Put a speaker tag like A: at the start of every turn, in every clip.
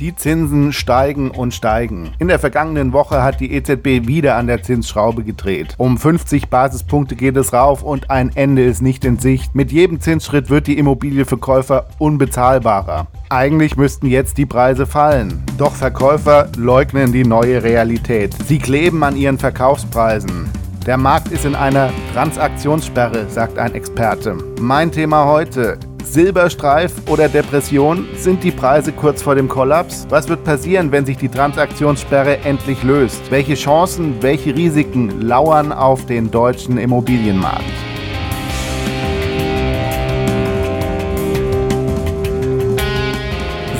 A: Die Zinsen steigen und steigen. In der vergangenen Woche hat die EZB wieder an der Zinsschraube gedreht. Um 50 Basispunkte geht es rauf und ein Ende ist nicht in Sicht. Mit jedem Zinsschritt wird die Immobilie für Käufer unbezahlbarer. Eigentlich müssten jetzt die Preise fallen. Doch Verkäufer leugnen die neue Realität. Sie kleben an ihren Verkaufspreisen. Der Markt ist in einer Transaktionssperre, sagt ein Experte. Mein Thema heute. Silberstreif oder Depression? Sind die Preise kurz vor dem Kollaps? Was wird passieren, wenn sich die Transaktionssperre endlich löst? Welche Chancen, welche Risiken lauern auf den deutschen Immobilienmarkt?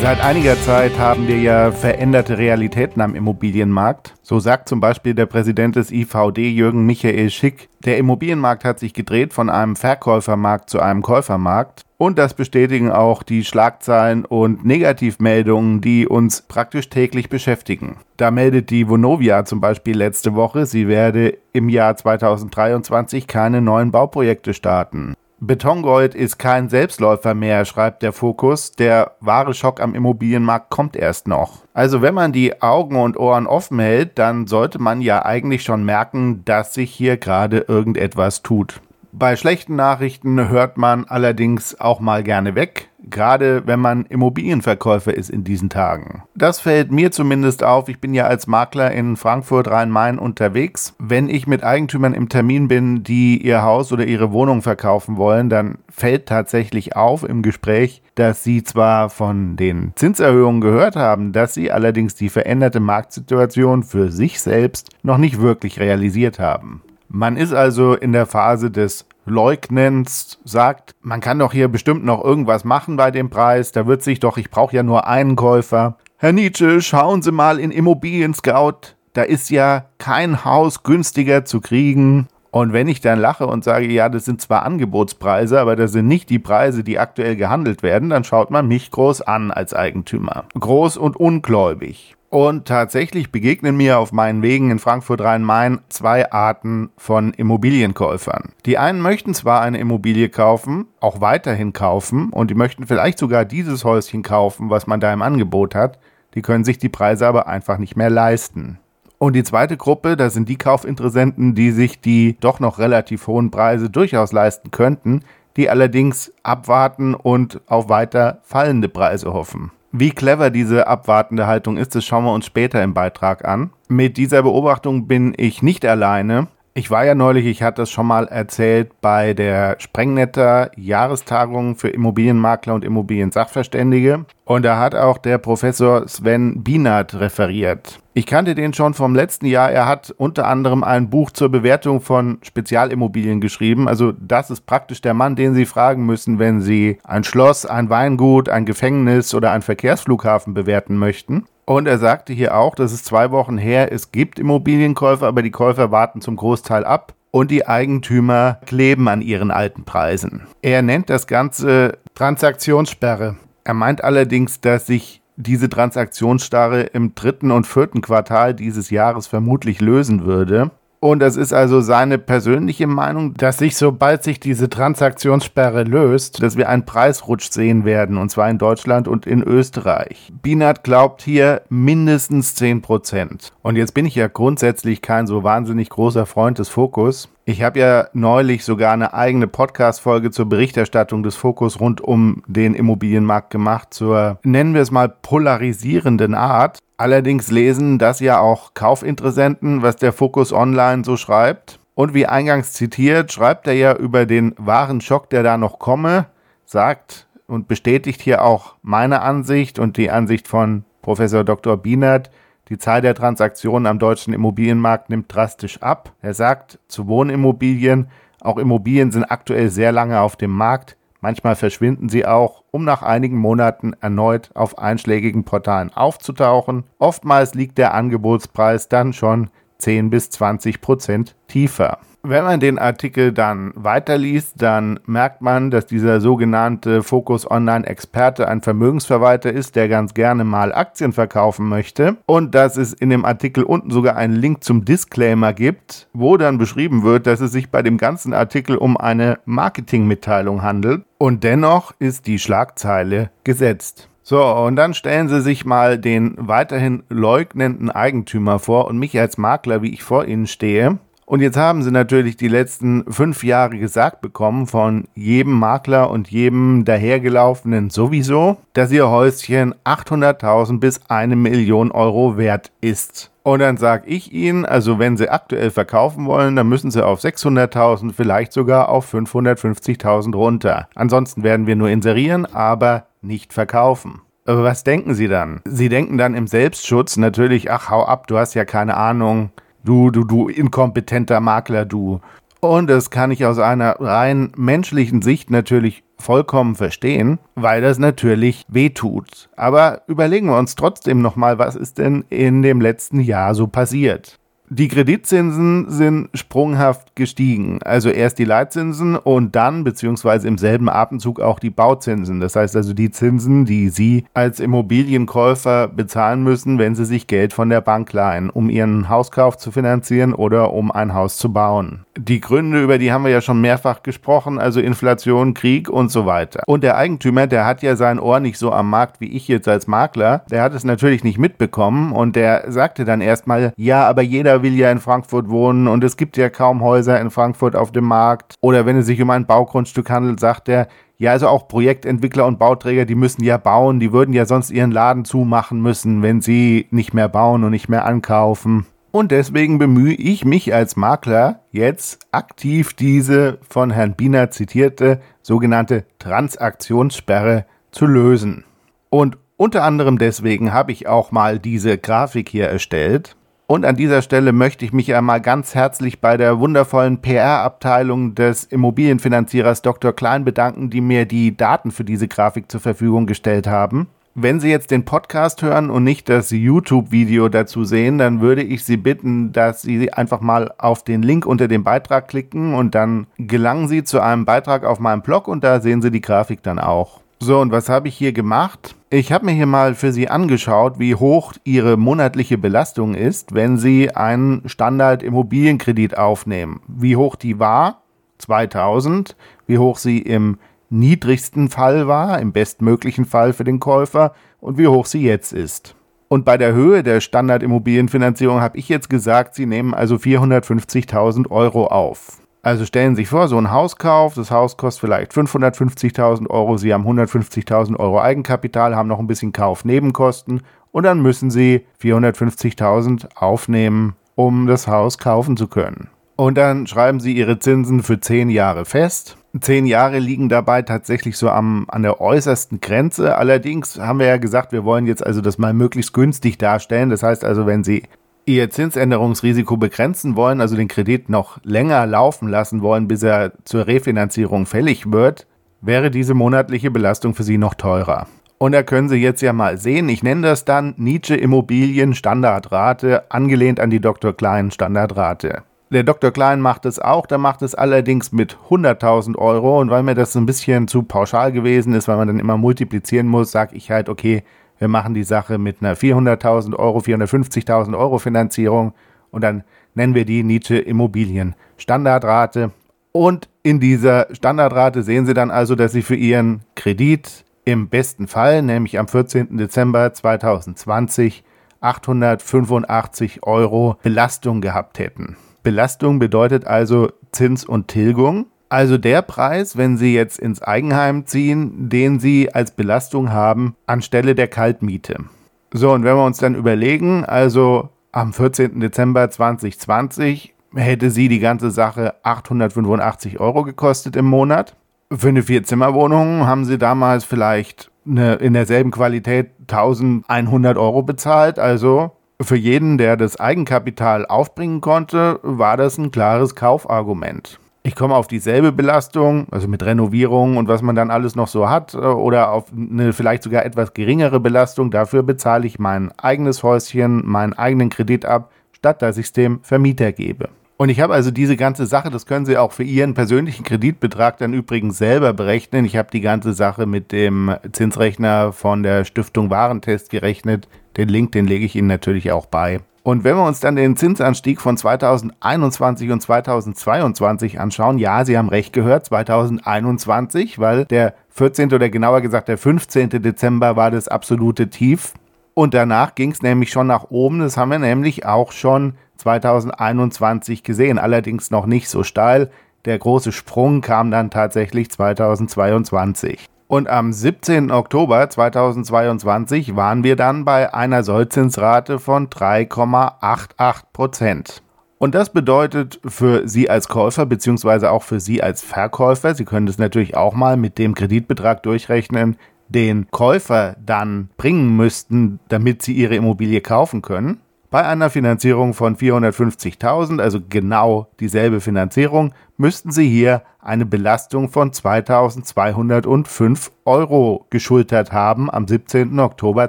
A: Seit einiger Zeit haben wir ja veränderte Realitäten am Immobilienmarkt. So sagt zum Beispiel der Präsident des IVD Jürgen Michael Schick, der Immobilienmarkt hat sich gedreht von einem Verkäufermarkt zu einem Käufermarkt. Und das bestätigen auch die Schlagzeilen und Negativmeldungen, die uns praktisch täglich beschäftigen. Da meldet die Vonovia zum Beispiel letzte Woche, sie werde im Jahr 2023 keine neuen Bauprojekte starten. Betongold ist kein Selbstläufer mehr, schreibt der Fokus. Der wahre Schock am Immobilienmarkt kommt erst noch. Also wenn man die Augen und Ohren offen hält, dann sollte man ja eigentlich schon merken, dass sich hier gerade irgendetwas tut. Bei schlechten Nachrichten hört man allerdings auch mal gerne weg, gerade wenn man Immobilienverkäufer ist in diesen Tagen. Das fällt mir zumindest auf. Ich bin ja als Makler in Frankfurt Rhein-Main unterwegs. Wenn ich mit Eigentümern im Termin bin, die ihr Haus oder ihre Wohnung verkaufen wollen, dann fällt tatsächlich auf im Gespräch, dass sie zwar von den Zinserhöhungen gehört haben, dass sie allerdings die veränderte Marktsituation für sich selbst noch nicht wirklich realisiert haben. Man ist also in der Phase des Leugnens, sagt, man kann doch hier bestimmt noch irgendwas machen bei dem Preis, da wird sich doch, ich brauche ja nur einen Käufer. Herr Nietzsche, schauen Sie mal in Immobilien Scout, da ist ja kein Haus günstiger zu kriegen. Und wenn ich dann lache und sage, ja, das sind zwar Angebotspreise, aber das sind nicht die Preise, die aktuell gehandelt werden, dann schaut man mich groß an als Eigentümer. Groß und ungläubig. Und tatsächlich begegnen mir auf meinen Wegen in Frankfurt Rhein-Main zwei Arten von Immobilienkäufern. Die einen möchten zwar eine Immobilie kaufen, auch weiterhin kaufen und die möchten vielleicht sogar dieses Häuschen kaufen, was man da im Angebot hat, die können sich die Preise aber einfach nicht mehr leisten. Und die zweite Gruppe, das sind die Kaufinteressenten, die sich die doch noch relativ hohen Preise durchaus leisten könnten, die allerdings abwarten und auf weiter fallende Preise hoffen. Wie clever diese abwartende Haltung ist, das schauen wir uns später im Beitrag an. Mit dieser Beobachtung bin ich nicht alleine. Ich war ja neulich, ich hatte es schon mal erzählt, bei der Sprengnetter Jahrestagung für Immobilienmakler und Immobiliensachverständige. Und da hat auch der Professor Sven Bienert referiert. Ich kannte den schon vom letzten Jahr. Er hat unter anderem ein Buch zur Bewertung von Spezialimmobilien geschrieben. Also das ist praktisch der Mann, den Sie fragen müssen, wenn Sie ein Schloss, ein Weingut, ein Gefängnis oder einen Verkehrsflughafen bewerten möchten. Und er sagte hier auch, dass es zwei Wochen her, es gibt Immobilienkäufer, aber die Käufer warten zum Großteil ab und die Eigentümer kleben an ihren alten Preisen. Er nennt das Ganze Transaktionssperre. Er meint allerdings, dass sich diese Transaktionsstarre im dritten und vierten Quartal dieses Jahres vermutlich lösen würde. Und das ist also seine persönliche Meinung, dass sich, sobald sich diese Transaktionssperre löst, dass wir einen Preisrutsch sehen werden, und zwar in Deutschland und in Österreich. Binat glaubt hier mindestens 10 Prozent. Und jetzt bin ich ja grundsätzlich kein so wahnsinnig großer Freund des Fokus. Ich habe ja neulich sogar eine eigene Podcast-Folge zur Berichterstattung des Fokus rund um den Immobilienmarkt gemacht, zur, nennen wir es mal, polarisierenden Art. Allerdings lesen das ja auch Kaufinteressenten, was der Fokus Online so schreibt. Und wie eingangs zitiert, schreibt er ja über den wahren Schock, der da noch komme, sagt und bestätigt hier auch meine Ansicht und die Ansicht von Professor Dr. Bienert, die Zahl der Transaktionen am deutschen Immobilienmarkt nimmt drastisch ab. Er sagt zu Wohnimmobilien, auch Immobilien sind aktuell sehr lange auf dem Markt. Manchmal verschwinden sie auch, um nach einigen Monaten erneut auf einschlägigen Portalen aufzutauchen. Oftmals liegt der Angebotspreis dann schon 10 bis 20 Prozent tiefer. Wenn man den Artikel dann weiterliest, dann merkt man, dass dieser sogenannte Focus Online Experte ein Vermögensverwalter ist, der ganz gerne mal Aktien verkaufen möchte und dass es in dem Artikel unten sogar einen Link zum Disclaimer gibt, wo dann beschrieben wird, dass es sich bei dem ganzen Artikel um eine Marketingmitteilung handelt und dennoch ist die Schlagzeile gesetzt. So, und dann stellen Sie sich mal den weiterhin leugnenden Eigentümer vor und mich als Makler, wie ich vor Ihnen stehe. Und jetzt haben Sie natürlich die letzten fünf Jahre gesagt bekommen von jedem Makler und jedem dahergelaufenen sowieso, dass Ihr Häuschen 800.000 bis eine Million Euro wert ist. Und dann sage ich Ihnen, also wenn Sie aktuell verkaufen wollen, dann müssen Sie auf 600.000, vielleicht sogar auf 550.000 runter. Ansonsten werden wir nur inserieren, aber nicht verkaufen. Aber was denken Sie dann? Sie denken dann im Selbstschutz natürlich, ach, hau ab, du hast ja keine Ahnung. Du, du, du inkompetenter Makler, du. Und das kann ich aus einer rein menschlichen Sicht natürlich vollkommen verstehen, weil das natürlich wehtut. Aber überlegen wir uns trotzdem nochmal, was ist denn in dem letzten Jahr so passiert? Die Kreditzinsen sind sprunghaft gestiegen. Also erst die Leitzinsen und dann, beziehungsweise im selben Atemzug auch die Bauzinsen. Das heißt also die Zinsen, die Sie als Immobilienkäufer bezahlen müssen, wenn Sie sich Geld von der Bank leihen, um Ihren Hauskauf zu finanzieren oder um ein Haus zu bauen. Die Gründe, über die haben wir ja schon mehrfach gesprochen, also Inflation, Krieg und so weiter. Und der Eigentümer, der hat ja sein Ohr nicht so am Markt wie ich jetzt als Makler. Der hat es natürlich nicht mitbekommen und der sagte dann erstmal, ja, aber jeder jeder will ja in Frankfurt wohnen und es gibt ja kaum Häuser in Frankfurt auf dem Markt. Oder wenn es sich um ein Baugrundstück handelt, sagt er, ja, also auch Projektentwickler und Bauträger, die müssen ja bauen, die würden ja sonst ihren Laden zumachen müssen, wenn sie nicht mehr bauen und nicht mehr ankaufen. Und deswegen bemühe ich mich als Makler jetzt aktiv diese von Herrn Biener zitierte sogenannte Transaktionssperre zu lösen. Und unter anderem deswegen habe ich auch mal diese Grafik hier erstellt. Und an dieser Stelle möchte ich mich einmal ganz herzlich bei der wundervollen PR-Abteilung des Immobilienfinanzierers Dr. Klein bedanken, die mir die Daten für diese Grafik zur Verfügung gestellt haben. Wenn Sie jetzt den Podcast hören und nicht das YouTube-Video dazu sehen, dann würde ich Sie bitten, dass Sie einfach mal auf den Link unter dem Beitrag klicken und dann gelangen Sie zu einem Beitrag auf meinem Blog und da sehen Sie die Grafik dann auch. So, und was habe ich hier gemacht? Ich habe mir hier mal für Sie angeschaut, wie hoch Ihre monatliche Belastung ist, wenn Sie einen Standard-Immobilienkredit aufnehmen. Wie hoch die war, 2000, wie hoch sie im niedrigsten Fall war, im bestmöglichen Fall für den Käufer und wie hoch sie jetzt ist. Und bei der Höhe der Standard-Immobilienfinanzierung habe ich jetzt gesagt, Sie nehmen also 450.000 Euro auf. Also stellen Sie sich vor, so ein Hauskauf, das Haus kostet vielleicht 550.000 Euro, Sie haben 150.000 Euro Eigenkapital, haben noch ein bisschen Kaufnebenkosten und dann müssen Sie 450.000 aufnehmen, um das Haus kaufen zu können. Und dann schreiben Sie Ihre Zinsen für 10 Jahre fest. 10 Jahre liegen dabei tatsächlich so am, an der äußersten Grenze. Allerdings haben wir ja gesagt, wir wollen jetzt also das mal möglichst günstig darstellen. Das heißt also, wenn Sie ihr Zinsänderungsrisiko begrenzen wollen, also den Kredit noch länger laufen lassen wollen, bis er zur Refinanzierung fällig wird, wäre diese monatliche Belastung für Sie noch teurer. Und da können Sie jetzt ja mal sehen, ich nenne das dann Nietzsche Immobilien Standardrate, angelehnt an die Dr. Klein Standardrate. Der Dr. Klein macht es auch, der macht es allerdings mit 100.000 Euro und weil mir das ein bisschen zu pauschal gewesen ist, weil man dann immer multiplizieren muss, sage ich halt, okay, wir machen die Sache mit einer 400.000 Euro, 450.000 Euro Finanzierung und dann nennen wir die Nietzsche Immobilien Standardrate. Und in dieser Standardrate sehen Sie dann also, dass Sie für Ihren Kredit im besten Fall, nämlich am 14. Dezember 2020, 885 Euro Belastung gehabt hätten. Belastung bedeutet also Zins und Tilgung. Also der Preis, wenn Sie jetzt ins Eigenheim ziehen, den Sie als Belastung haben anstelle der Kaltmiete. So, und wenn wir uns dann überlegen, also am 14. Dezember 2020 hätte sie die ganze Sache 885 Euro gekostet im Monat. Für eine Vierzimmerwohnung haben sie damals vielleicht eine, in derselben Qualität 1100 Euro bezahlt. Also für jeden, der das Eigenkapital aufbringen konnte, war das ein klares Kaufargument ich komme auf dieselbe Belastung, also mit Renovierung und was man dann alles noch so hat, äh, oder auf eine vielleicht sogar etwas geringere Belastung. Dafür bezahle ich mein eigenes Häuschen, meinen eigenen Kredit ab, statt dass ich es dem Vermieter gebe. Und ich habe also diese ganze Sache, das können Sie auch für Ihren persönlichen Kreditbetrag dann übrigens selber berechnen. Ich habe die ganze Sache mit dem Zinsrechner von der Stiftung Warentest gerechnet. Den Link, den lege ich Ihnen natürlich auch bei. Und wenn wir uns dann den Zinsanstieg von 2021 und 2022 anschauen, ja, Sie haben recht gehört, 2021, weil der 14. oder genauer gesagt der 15. Dezember war das absolute Tief. Und danach ging es nämlich schon nach oben. Das haben wir nämlich auch schon 2021 gesehen. Allerdings noch nicht so steil. Der große Sprung kam dann tatsächlich 2022. Und am 17. Oktober 2022 waren wir dann bei einer Sollzinsrate von 3,88 Prozent. Und das bedeutet für Sie als Käufer beziehungsweise auch für Sie als Verkäufer, Sie können das natürlich auch mal mit dem Kreditbetrag durchrechnen, den Käufer dann bringen müssten, damit Sie Ihre Immobilie kaufen können. Bei einer Finanzierung von 450.000, also genau dieselbe Finanzierung, müssten Sie hier eine Belastung von 2.205 Euro geschultert haben am 17. Oktober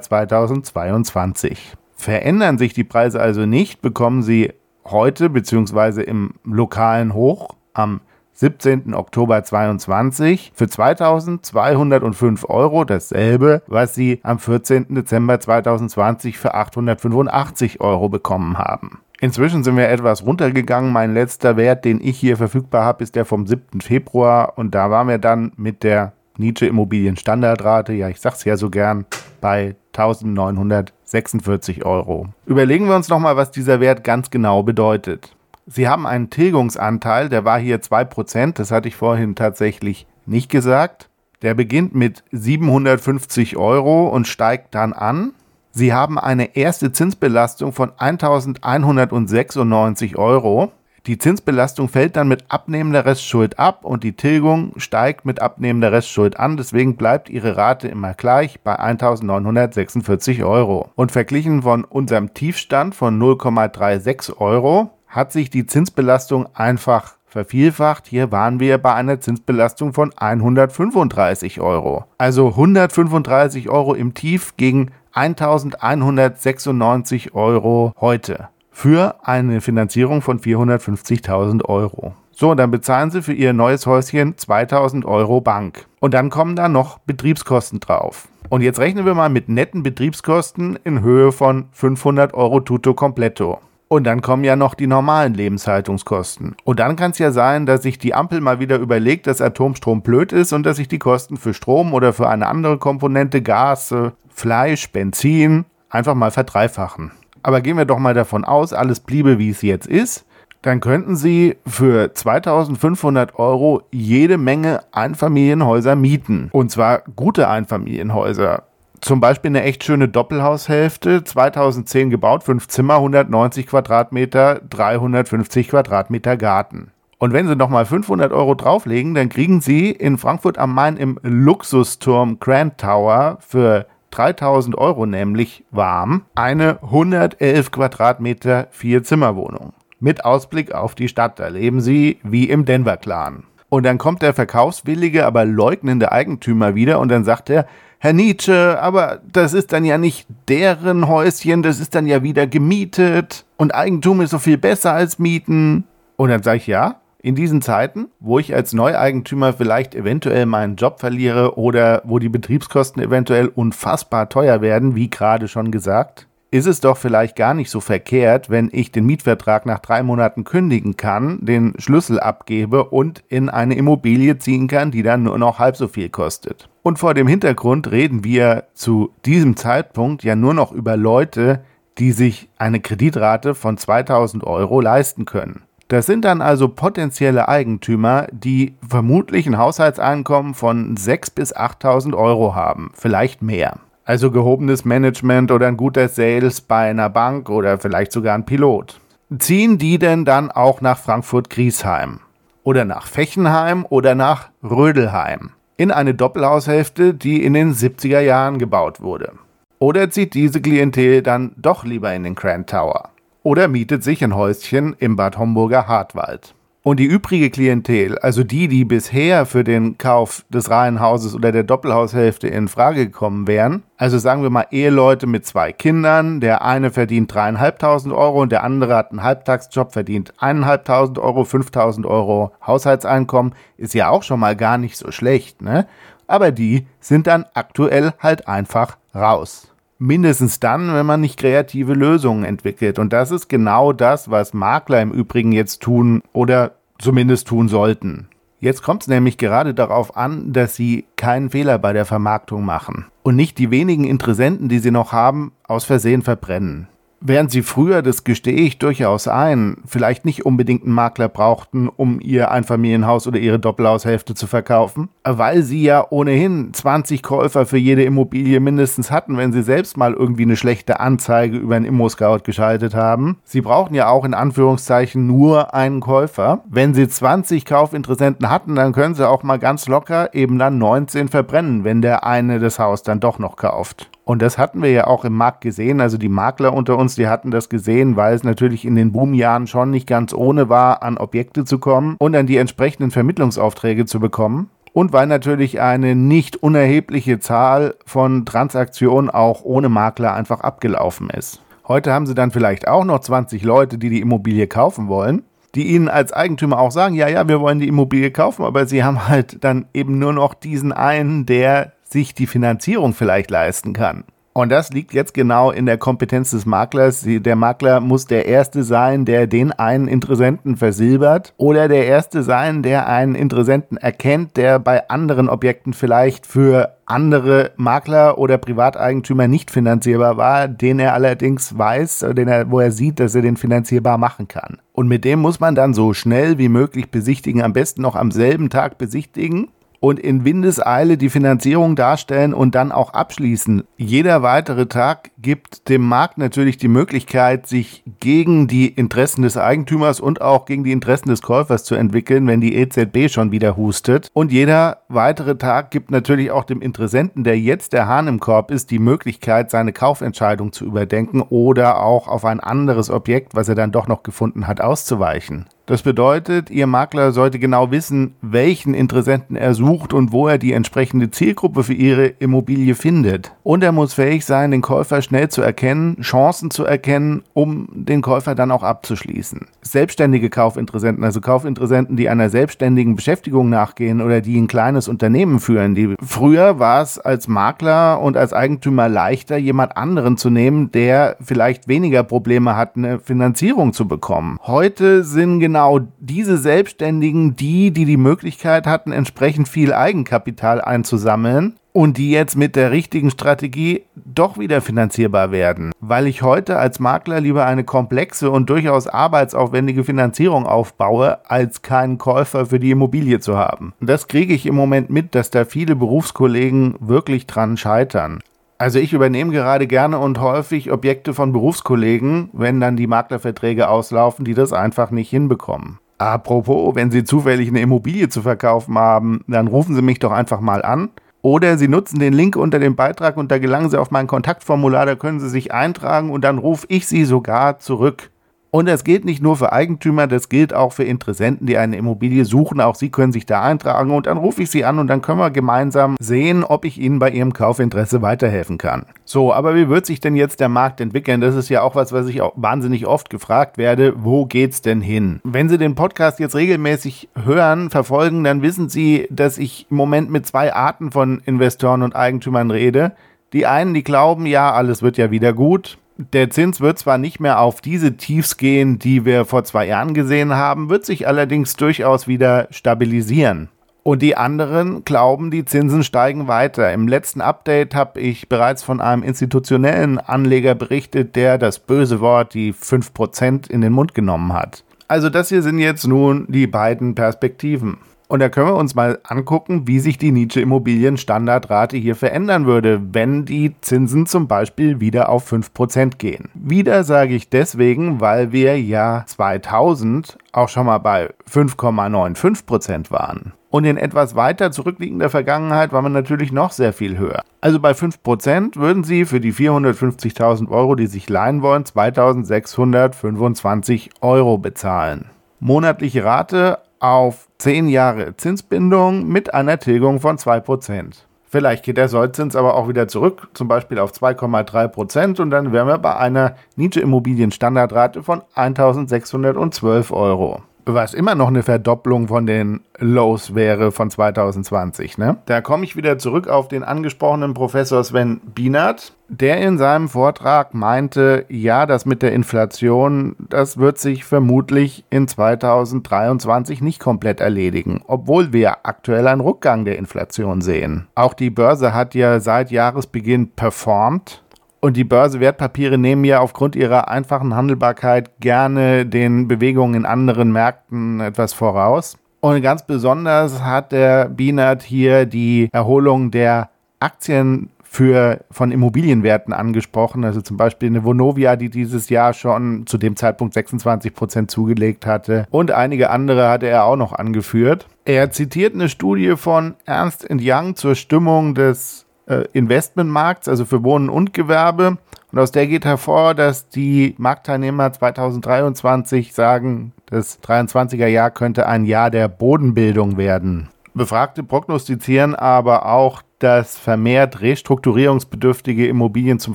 A: 2022. Verändern sich die Preise also nicht, bekommen Sie heute bzw. im lokalen Hoch am 17. Oktober 2022 für 2205 Euro dasselbe, was sie am 14. Dezember 2020 für 885 Euro bekommen haben. Inzwischen sind wir etwas runtergegangen. Mein letzter Wert, den ich hier verfügbar habe, ist der vom 7. Februar und da waren wir dann mit der Nietzsche Immobilien Standardrate, ja, ich sag's ja so gern, bei 1946 Euro. Überlegen wir uns nochmal, was dieser Wert ganz genau bedeutet. Sie haben einen Tilgungsanteil, der war hier 2%, das hatte ich vorhin tatsächlich nicht gesagt. Der beginnt mit 750 Euro und steigt dann an. Sie haben eine erste Zinsbelastung von 1196 Euro. Die Zinsbelastung fällt dann mit abnehmender Restschuld ab und die Tilgung steigt mit abnehmender Restschuld an. Deswegen bleibt Ihre Rate immer gleich bei 1946 Euro. Und verglichen von unserem Tiefstand von 0,36 Euro hat sich die Zinsbelastung einfach vervielfacht. Hier waren wir bei einer Zinsbelastung von 135 Euro. Also 135 Euro im Tief gegen 1196 Euro heute für eine Finanzierung von 450.000 Euro. So, dann bezahlen Sie für Ihr neues Häuschen 2000 Euro Bank. Und dann kommen da noch Betriebskosten drauf. Und jetzt rechnen wir mal mit netten Betriebskosten in Höhe von 500 Euro tutto completo. Und dann kommen ja noch die normalen Lebenshaltungskosten. Und dann kann es ja sein, dass sich die Ampel mal wieder überlegt, dass Atomstrom blöd ist und dass sich die Kosten für Strom oder für eine andere Komponente, Gas, Fleisch, Benzin, einfach mal verdreifachen aber gehen wir doch mal davon aus, alles bliebe, wie es jetzt ist, dann könnten Sie für 2500 Euro jede Menge Einfamilienhäuser mieten. Und zwar gute Einfamilienhäuser. Zum Beispiel eine echt schöne Doppelhaushälfte, 2010 gebaut, 5 Zimmer, 190 Quadratmeter, 350 Quadratmeter Garten. Und wenn Sie nochmal 500 Euro drauflegen, dann kriegen Sie in Frankfurt am Main im Luxusturm Grand Tower für 3000 Euro nämlich warm eine 111 Quadratmeter Vier-Zimmer-Wohnung. Mit Ausblick auf die Stadt. Da leben sie wie im Denver-Clan. Und dann kommt der verkaufswillige, aber leugnende Eigentümer wieder und dann sagt er, Herr Nietzsche, aber das ist dann ja nicht deren Häuschen, das ist dann ja wieder gemietet und Eigentum ist so viel besser als Mieten. Und dann sage ich, ja, in diesen Zeiten, wo ich als Neueigentümer vielleicht eventuell meinen Job verliere oder wo die Betriebskosten eventuell unfassbar teuer werden, wie gerade schon gesagt, ist es doch vielleicht gar nicht so verkehrt, wenn ich den Mietvertrag nach drei Monaten kündigen kann, den Schlüssel abgebe und in eine Immobilie ziehen kann, die dann nur noch halb so viel kostet. Und vor dem Hintergrund reden wir zu diesem Zeitpunkt ja nur noch über Leute, die sich eine Kreditrate von 2000 Euro leisten können. Das sind dann also potenzielle Eigentümer, die vermutlich ein Haushaltseinkommen von 6.000 bis 8.000 Euro haben, vielleicht mehr. Also gehobenes Management oder ein guter Sales bei einer Bank oder vielleicht sogar ein Pilot. Ziehen die denn dann auch nach Frankfurt-Griesheim? Oder nach Fechenheim oder nach Rödelheim? In eine Doppelhaushälfte, die in den 70er Jahren gebaut wurde. Oder zieht diese Klientel dann doch lieber in den Grand Tower? oder mietet sich ein Häuschen im Bad Homburger Hartwald. Und die übrige Klientel, also die, die bisher für den Kauf des Reihenhauses oder der Doppelhaushälfte in Frage gekommen wären, also sagen wir mal Eheleute mit zwei Kindern, der eine verdient dreieinhalbtausend Euro und der andere hat einen Halbtagsjob, verdient eineinhalbtausend Euro, fünftausend Euro Haushaltseinkommen, ist ja auch schon mal gar nicht so schlecht, ne? Aber die sind dann aktuell halt einfach raus. Mindestens dann, wenn man nicht kreative Lösungen entwickelt. Und das ist genau das, was Makler im Übrigen jetzt tun oder zumindest tun sollten. Jetzt kommt es nämlich gerade darauf an, dass Sie keinen Fehler bei der Vermarktung machen und nicht die wenigen Interessenten, die Sie noch haben, aus Versehen verbrennen. Während sie früher, das gestehe ich durchaus ein, vielleicht nicht unbedingt einen Makler brauchten, um ihr Einfamilienhaus oder ihre Doppelhaushälfte zu verkaufen, weil sie ja ohnehin 20 Käufer für jede Immobilie mindestens hatten, wenn sie selbst mal irgendwie eine schlechte Anzeige über einen Immo-Scout geschaltet haben. Sie brauchen ja auch in Anführungszeichen nur einen Käufer. Wenn sie 20 Kaufinteressenten hatten, dann können sie auch mal ganz locker eben dann 19 verbrennen, wenn der eine das Haus dann doch noch kauft. Und das hatten wir ja auch im Markt gesehen. Also die Makler unter uns, die hatten das gesehen, weil es natürlich in den Boomjahren schon nicht ganz ohne war, an Objekte zu kommen und an die entsprechenden Vermittlungsaufträge zu bekommen. Und weil natürlich eine nicht unerhebliche Zahl von Transaktionen auch ohne Makler einfach abgelaufen ist. Heute haben sie dann vielleicht auch noch 20 Leute, die die Immobilie kaufen wollen die ihnen als Eigentümer auch sagen, ja, ja, wir wollen die Immobilie kaufen, aber sie haben halt dann eben nur noch diesen einen, der sich die Finanzierung vielleicht leisten kann. Und das liegt jetzt genau in der Kompetenz des Maklers. Der Makler muss der Erste sein, der den einen Interessenten versilbert oder der Erste sein, der einen Interessenten erkennt, der bei anderen Objekten vielleicht für andere Makler oder Privateigentümer nicht finanzierbar war, den er allerdings weiß, den er, wo er sieht, dass er den finanzierbar machen kann. Und mit dem muss man dann so schnell wie möglich besichtigen, am besten noch am selben Tag besichtigen und in Windeseile die Finanzierung darstellen und dann auch abschließen. Jeder weitere Tag gibt dem Markt natürlich die Möglichkeit, sich gegen die Interessen des Eigentümers und auch gegen die Interessen des Käufers zu entwickeln, wenn die EZB schon wieder hustet. Und jeder weitere Tag gibt natürlich auch dem Interessenten, der jetzt der Hahn im Korb ist, die Möglichkeit, seine Kaufentscheidung zu überdenken oder auch auf ein anderes Objekt, was er dann doch noch gefunden hat, auszuweichen. Das bedeutet, Ihr Makler sollte genau wissen, welchen Interessenten er sucht und wo er die entsprechende Zielgruppe für Ihre Immobilie findet. Und er muss fähig sein, den Käufer schnell zu erkennen, Chancen zu erkennen, um den Käufer dann auch abzuschließen. Selbstständige Kaufinteressenten, also Kaufinteressenten, die einer selbstständigen Beschäftigung nachgehen oder die ein kleines Unternehmen führen. Die früher war es als Makler und als Eigentümer leichter, jemand anderen zu nehmen, der vielleicht weniger Probleme hat, eine Finanzierung zu bekommen. Heute sind genau genau diese Selbstständigen die, die die Möglichkeit hatten, entsprechend viel Eigenkapital einzusammeln und die jetzt mit der richtigen Strategie doch wieder finanzierbar werden. Weil ich heute als Makler lieber eine komplexe und durchaus arbeitsaufwendige Finanzierung aufbaue, als keinen Käufer für die Immobilie zu haben. Das kriege ich im Moment mit, dass da viele Berufskollegen wirklich dran scheitern. Also ich übernehme gerade gerne und häufig Objekte von Berufskollegen, wenn dann die Maklerverträge auslaufen, die das einfach nicht hinbekommen. Apropos, wenn Sie zufällig eine Immobilie zu verkaufen haben, dann rufen Sie mich doch einfach mal an. Oder Sie nutzen den Link unter dem Beitrag und da gelangen Sie auf mein Kontaktformular, da können Sie sich eintragen und dann rufe ich Sie sogar zurück. Und das gilt nicht nur für Eigentümer, das gilt auch für Interessenten, die eine Immobilie suchen. Auch sie können sich da eintragen und dann rufe ich sie an und dann können wir gemeinsam sehen, ob ich ihnen bei ihrem Kaufinteresse weiterhelfen kann. So, aber wie wird sich denn jetzt der Markt entwickeln? Das ist ja auch was, was ich auch wahnsinnig oft gefragt werde. Wo geht's denn hin? Wenn Sie den Podcast jetzt regelmäßig hören, verfolgen, dann wissen Sie, dass ich im Moment mit zwei Arten von Investoren und Eigentümern rede. Die einen, die glauben, ja, alles wird ja wieder gut der Zins wird zwar nicht mehr auf diese Tiefs gehen, die wir vor zwei Jahren gesehen haben, wird sich allerdings durchaus wieder stabilisieren. Und die anderen glauben, die Zinsen steigen weiter. Im letzten Update habe ich bereits von einem institutionellen Anleger berichtet, der das böse Wort, die 5% in den Mund genommen hat. Also das hier sind jetzt nun die beiden Perspektiven. Und da können wir uns mal angucken, wie sich die Nietzsche Immobilienstandardrate hier verändern würde, wenn die Zinsen zum Beispiel wieder auf 5% gehen. Wieder sage ich deswegen, weil wir ja 2000 auch schon mal bei 5,95% waren. Und in etwas weiter zurückliegender Vergangenheit war man natürlich noch sehr viel höher. Also bei 5% würden Sie für die 450.000 Euro, die sich leihen wollen, 2625 Euro bezahlen. Monatliche Rate auf 10 Jahre Zinsbindung mit einer Tilgung von 2%. Vielleicht geht der Sollzins aber auch wieder zurück, zum Beispiel auf 2,3% und dann wären wir bei einer Nietzsche Immobilien Standardrate von 1612 Euro. Was immer noch eine Verdopplung von den Lows wäre von 2020. Ne? Da komme ich wieder zurück auf den angesprochenen Professor Sven Bienert, der in seinem Vortrag meinte, ja, das mit der Inflation, das wird sich vermutlich in 2023 nicht komplett erledigen, obwohl wir aktuell einen Rückgang der Inflation sehen. Auch die Börse hat ja seit Jahresbeginn performt und die Börsewertpapiere nehmen ja aufgrund ihrer einfachen Handelbarkeit gerne den Bewegungen in anderen Märkten etwas voraus. Und ganz besonders hat der Bienert hier die Erholung der Aktien für, von Immobilienwerten angesprochen. Also zum Beispiel eine Vonovia, die dieses Jahr schon zu dem Zeitpunkt 26 Prozent zugelegt hatte. Und einige andere hatte er auch noch angeführt. Er zitiert eine Studie von Ernst Young zur Stimmung des Investmentmarkts, also für Wohnen und Gewerbe. Und aus der geht hervor, dass die Marktteilnehmer 2023 sagen, das 23er Jahr könnte ein Jahr der Bodenbildung werden. Befragte prognostizieren aber auch, dass vermehrt restrukturierungsbedürftige Immobilien zum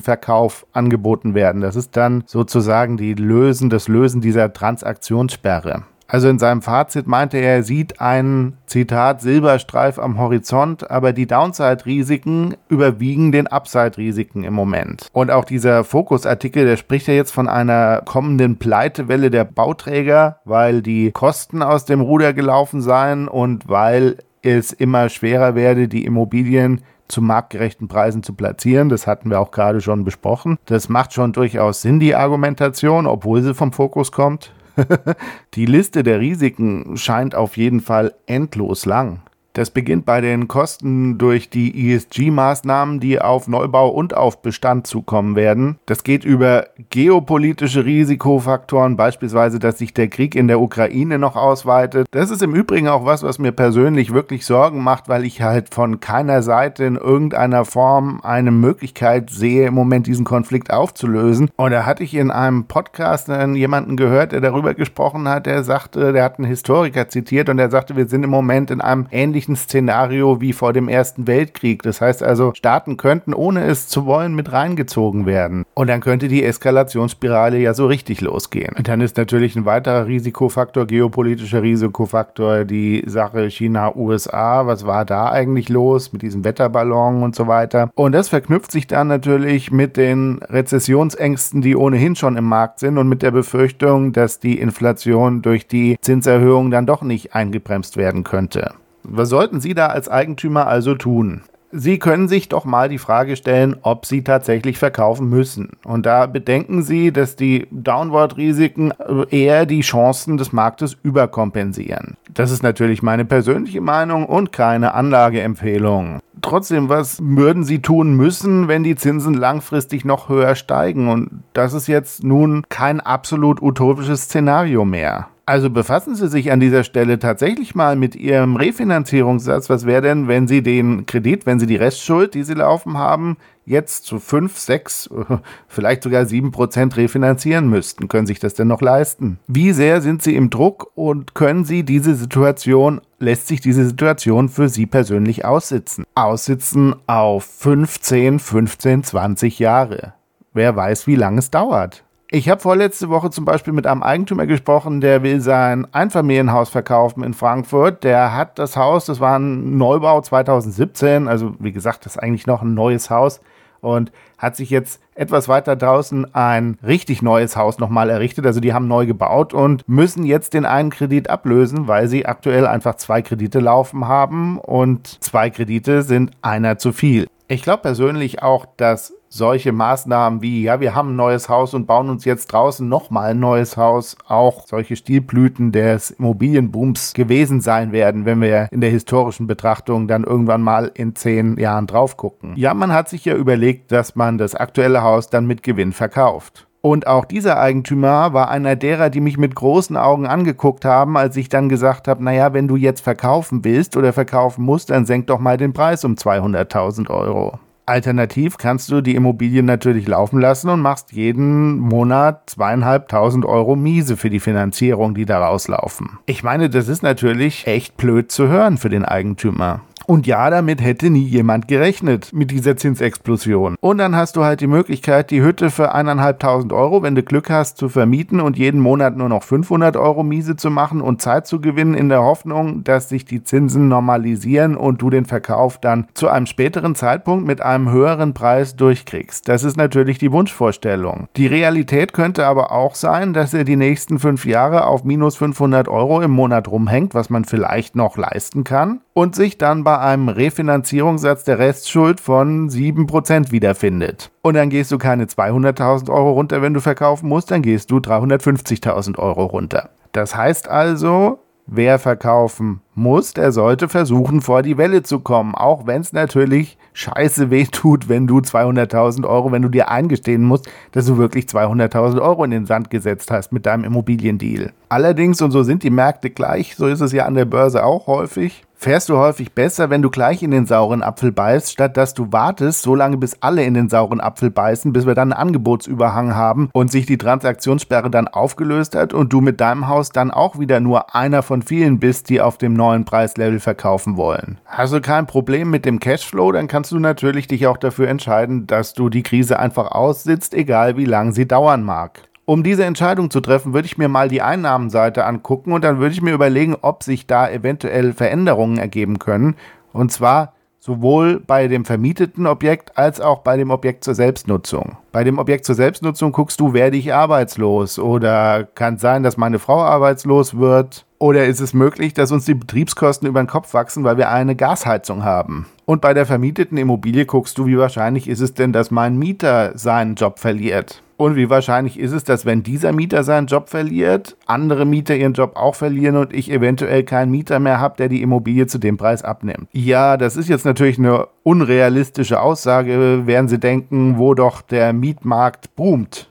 A: Verkauf angeboten werden. Das ist dann sozusagen die Lösen, das Lösen dieser Transaktionssperre. Also in seinem Fazit meinte er, er sieht einen, Zitat, Silberstreif am Horizont, aber die Downside-Risiken überwiegen den Upside-Risiken im Moment. Und auch dieser Fokus-Artikel, der spricht ja jetzt von einer kommenden Pleitewelle der Bauträger, weil die Kosten aus dem Ruder gelaufen seien und weil es immer schwerer werde, die Immobilien zu marktgerechten Preisen zu platzieren. Das hatten wir auch gerade schon besprochen. Das macht schon durchaus Sinn, die Argumentation, obwohl sie vom Fokus kommt. die Liste der Risiken scheint auf jeden Fall endlos lang. Das beginnt bei den Kosten durch die ESG-Maßnahmen, die auf Neubau und auf Bestand zukommen werden. Das geht über geopolitische Risikofaktoren, beispielsweise, dass sich der Krieg in der Ukraine noch ausweitet. Das ist im Übrigen auch was, was mir persönlich wirklich Sorgen macht, weil ich halt von keiner Seite in irgendeiner Form eine Möglichkeit sehe, im Moment diesen Konflikt aufzulösen. Und da hatte ich in einem Podcast jemanden gehört, der darüber gesprochen hat, der sagte, der hat einen Historiker zitiert und der sagte, wir sind im Moment in einem ähnlichen ähnlichen Szenario wie vor dem Ersten Weltkrieg. Das heißt also, Staaten könnten, ohne es zu wollen, mit reingezogen werden. Und dann könnte die Eskalationsspirale ja so richtig losgehen. Und dann ist natürlich ein weiterer Risikofaktor, geopolitischer Risikofaktor, die Sache China-USA. Was war da eigentlich los mit diesem Wetterballon und so weiter? Und das verknüpft sich dann natürlich mit den Rezessionsängsten, die ohnehin schon im Markt sind und mit der Befürchtung, dass die Inflation durch die Zinserhöhung dann doch nicht eingebremst werden könnte. Was sollten Sie da als Eigentümer also tun? Sie können sich doch mal die Frage stellen, ob Sie tatsächlich verkaufen müssen. Und da bedenken Sie, dass die Downward-Risiken eher die Chancen des Marktes überkompensieren. Das ist natürlich meine persönliche Meinung und keine Anlageempfehlung. Trotzdem, was würden Sie tun müssen, wenn die Zinsen langfristig noch höher steigen? Und das ist jetzt nun kein absolut utopisches Szenario mehr. Also befassen Sie sich an dieser Stelle tatsächlich mal mit Ihrem Refinanzierungssatz. Was wäre denn, wenn Sie den Kredit, wenn Sie die Restschuld, die Sie laufen haben, jetzt zu 5, 6, vielleicht sogar 7 Prozent refinanzieren müssten? Können sich das denn noch leisten? Wie sehr sind Sie im Druck und können Sie diese Situation, lässt sich diese Situation für Sie persönlich aussitzen? Aussitzen auf 15, 15, 20 Jahre. Wer weiß, wie lange es dauert. Ich habe vorletzte Woche zum Beispiel mit einem Eigentümer gesprochen, der will sein Einfamilienhaus verkaufen in Frankfurt. Der hat das Haus, das war ein Neubau 2017, also wie gesagt, das ist eigentlich noch ein neues Haus und hat sich jetzt etwas weiter draußen ein richtig neues Haus nochmal errichtet. Also die haben neu gebaut und müssen jetzt den einen Kredit ablösen, weil sie aktuell einfach zwei Kredite laufen haben und zwei Kredite sind einer zu viel. Ich glaube persönlich auch, dass solche Maßnahmen wie, ja, wir haben ein neues Haus und bauen uns jetzt draußen nochmal ein neues Haus, auch solche Stilblüten des Immobilienbooms gewesen sein werden, wenn wir in der historischen Betrachtung dann irgendwann mal in zehn Jahren drauf gucken. Ja, man hat sich ja überlegt, dass man das aktuelle Haus dann mit Gewinn verkauft. Und auch dieser Eigentümer war einer derer, die mich mit großen Augen angeguckt haben, als ich dann gesagt habe, naja, wenn du jetzt verkaufen willst oder verkaufen musst, dann senk doch mal den Preis um 200.000 Euro. Alternativ kannst du die Immobilien natürlich laufen lassen und machst jeden Monat zweieinhalbtausend Euro Miese für die Finanzierung, die da rauslaufen. Ich meine, das ist natürlich echt blöd zu hören für den Eigentümer. Und ja, damit hätte nie jemand gerechnet mit dieser Zinsexplosion. Und dann hast du halt die Möglichkeit, die Hütte für eineinhalbtausend Euro, wenn du Glück hast, zu vermieten und jeden Monat nur noch 500 Euro Miese zu machen und Zeit zu gewinnen in der Hoffnung, dass sich die Zinsen normalisieren und du den Verkauf dann zu einem späteren Zeitpunkt mit einem höheren Preis durchkriegst. Das ist natürlich die Wunschvorstellung. Die Realität könnte aber auch sein, dass er die nächsten fünf Jahre auf minus 500 Euro im Monat rumhängt, was man vielleicht noch leisten kann und sich dann bei einem Refinanzierungssatz der Restschuld von 7% wiederfindet. Und dann gehst du keine 200.000 Euro runter, wenn du verkaufen musst, dann gehst du 350.000 Euro runter. Das heißt also, wer verkaufen muss, der sollte versuchen, vor die Welle zu kommen, auch wenn es natürlich scheiße weh tut, wenn du 200.000 Euro, wenn du dir eingestehen musst, dass du wirklich 200.000 Euro in den Sand gesetzt hast mit deinem Immobiliendeal. Allerdings, und so sind die Märkte gleich, so ist es ja an der Börse auch häufig, fährst du häufig besser, wenn du gleich in den sauren Apfel beißt, statt dass du wartest, so lange bis alle in den sauren Apfel beißen, bis wir dann einen Angebotsüberhang haben und sich die Transaktionssperre dann aufgelöst hat und du mit deinem Haus dann auch wieder nur einer von vielen bist, die auf dem neuen Preislevel verkaufen wollen. Hast du kein Problem mit dem Cashflow, dann kannst du natürlich dich auch dafür entscheiden, dass du die Krise einfach aussitzt, egal wie lange sie dauern mag. Um diese Entscheidung zu treffen, würde ich mir mal die Einnahmenseite angucken und dann würde ich mir überlegen, ob sich da eventuell Veränderungen ergeben können. Und zwar sowohl bei dem vermieteten Objekt als auch bei dem Objekt zur Selbstnutzung. Bei dem Objekt zur Selbstnutzung guckst du, werde ich arbeitslos oder kann sein, dass meine Frau arbeitslos wird oder ist es möglich, dass uns die Betriebskosten über den Kopf wachsen, weil wir eine Gasheizung haben? Und bei der vermieteten Immobilie guckst du, wie wahrscheinlich ist es denn, dass mein Mieter seinen Job verliert? Und wie wahrscheinlich ist es, dass wenn dieser Mieter seinen Job verliert, andere Mieter ihren Job auch verlieren und ich eventuell keinen Mieter mehr habe, der die Immobilie zu dem Preis abnimmt? Ja, das ist jetzt natürlich eine unrealistische Aussage, werden Sie denken, wo doch der Mietmarkt boomt.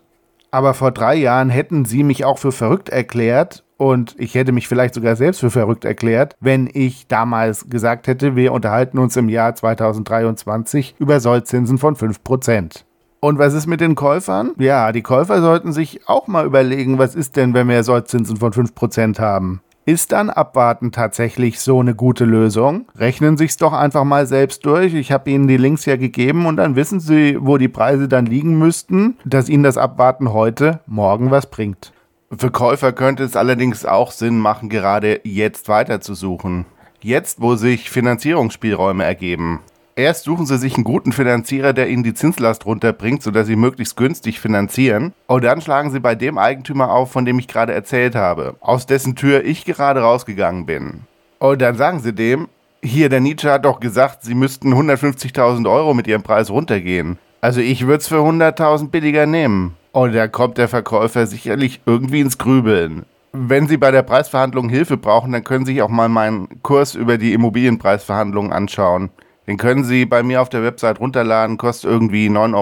A: Aber vor drei Jahren hätten Sie mich auch für verrückt erklärt und ich hätte mich vielleicht sogar selbst für verrückt erklärt, wenn ich damals gesagt hätte, wir unterhalten uns im Jahr 2023 über Sollzinsen von 5%. Und was ist mit den Käufern? Ja, die Käufer sollten sich auch mal überlegen, was ist denn, wenn wir Sollzinsen von 5% haben? Ist dann Abwarten tatsächlich so eine gute Lösung? Rechnen Sie es doch einfach mal selbst durch. Ich habe Ihnen die Links ja gegeben und dann wissen Sie, wo die Preise dann liegen müssten, dass Ihnen das Abwarten heute morgen was bringt. Für Käufer könnte es allerdings auch Sinn machen, gerade jetzt weiterzusuchen. Jetzt, wo sich Finanzierungsspielräume ergeben. Erst suchen sie sich einen guten Finanzierer, der ihnen die Zinslast runterbringt, sodass sie möglichst günstig finanzieren. Und dann schlagen sie bei dem Eigentümer auf, von dem ich gerade erzählt habe, aus dessen Tür ich gerade rausgegangen bin. Und dann sagen sie dem, hier, der Nietzsche hat doch gesagt, sie müssten 150.000 Euro mit ihrem Preis runtergehen. Also ich würde es für 100.000 billiger nehmen. Und da kommt der Verkäufer sicherlich irgendwie ins Grübeln. Wenn Sie bei der Preisverhandlung Hilfe brauchen, dann können Sie sich auch mal meinen Kurs über die Immobilienpreisverhandlungen anschauen. Den können Sie bei mir auf der Website runterladen, kostet irgendwie 9,50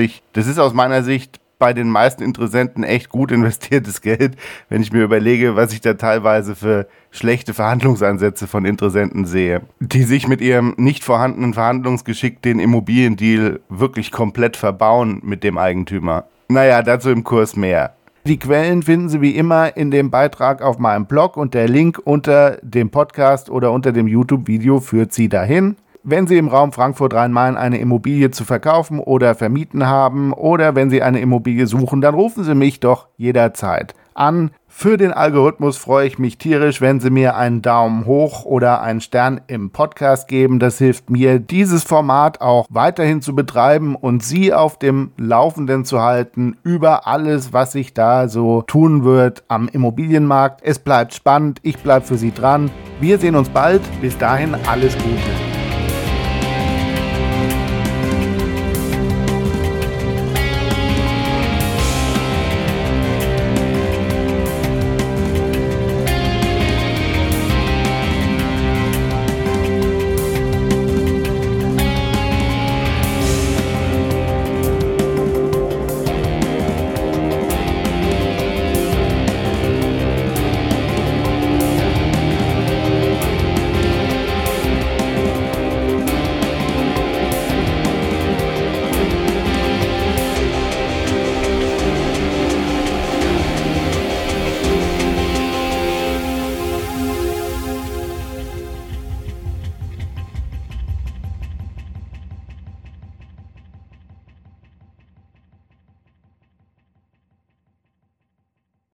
A: Euro. Das ist aus meiner Sicht bei den meisten Interessenten echt gut investiertes Geld, wenn ich mir überlege, was ich da teilweise für schlechte Verhandlungsansätze von Interessenten sehe, die sich mit ihrem nicht vorhandenen Verhandlungsgeschick den Immobiliendeal wirklich komplett verbauen mit dem Eigentümer. Naja, dazu im Kurs mehr. Die Quellen finden Sie wie immer in dem Beitrag auf meinem Blog und der Link unter dem Podcast oder unter dem YouTube-Video führt Sie dahin. Wenn Sie im Raum Frankfurt-Rhein-Main eine Immobilie zu verkaufen oder vermieten haben oder wenn Sie eine Immobilie suchen, dann rufen Sie mich doch jederzeit an. Für den Algorithmus freue ich mich tierisch, wenn Sie mir einen Daumen hoch oder einen Stern im Podcast geben. Das hilft mir, dieses Format auch weiterhin zu betreiben und Sie auf dem Laufenden zu halten über alles, was sich da so tun wird am Immobilienmarkt. Es bleibt spannend. Ich bleibe für Sie dran. Wir sehen uns bald. Bis dahin alles Gute.